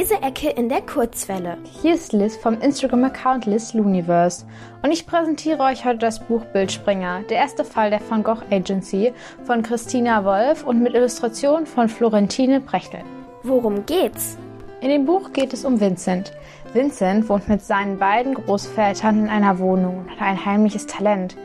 Leseecke in der Kurzwelle. Hier ist Liz vom Instagram-Account Liz Luniverse und ich präsentiere euch heute das Buch Bildspringer, der erste Fall der Van Gogh Agency von Christina Wolf und mit Illustrationen von Florentine Brechtel. Worum geht's? In dem Buch geht es um Vincent. Vincent wohnt mit seinen beiden Großvätern in einer Wohnung und hat ein heimliches Talent.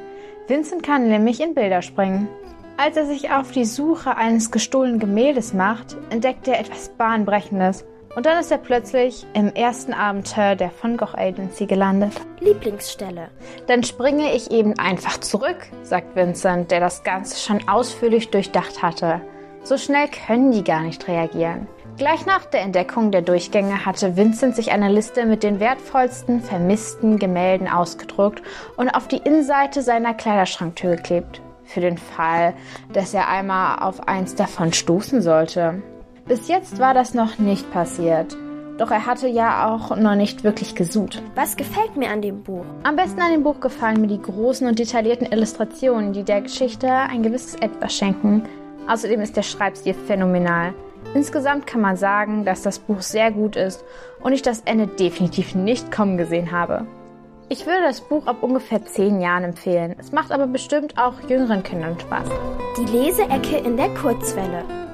Vincent kann nämlich in Bilder springen. Als er sich auf die Suche eines gestohlenen Gemäldes macht, entdeckt er etwas Bahnbrechendes. Und dann ist er plötzlich im ersten Abenteuer der Van Gogh Agency gelandet. Lieblingsstelle. Dann springe ich eben einfach zurück, sagt Vincent, der das Ganze schon ausführlich durchdacht hatte. So schnell können die gar nicht reagieren. Gleich nach der Entdeckung der Durchgänge hatte Vincent sich eine Liste mit den wertvollsten vermissten Gemälden ausgedruckt und auf die Innenseite seiner Kleiderschranktür geklebt für den Fall, dass er einmal auf eins davon stoßen sollte. Bis jetzt war das noch nicht passiert. Doch er hatte ja auch noch nicht wirklich gesucht. Was gefällt mir an dem Buch? Am besten an dem Buch gefallen mir die großen und detaillierten Illustrationen, die der Geschichte ein gewisses Etwas schenken. Außerdem ist der Schreibstil phänomenal. Insgesamt kann man sagen, dass das Buch sehr gut ist und ich das Ende definitiv nicht kommen gesehen habe. Ich würde das Buch ab ungefähr zehn Jahren empfehlen. Es macht aber bestimmt auch jüngeren Kindern Spaß. Die Leseecke in der Kurzwelle.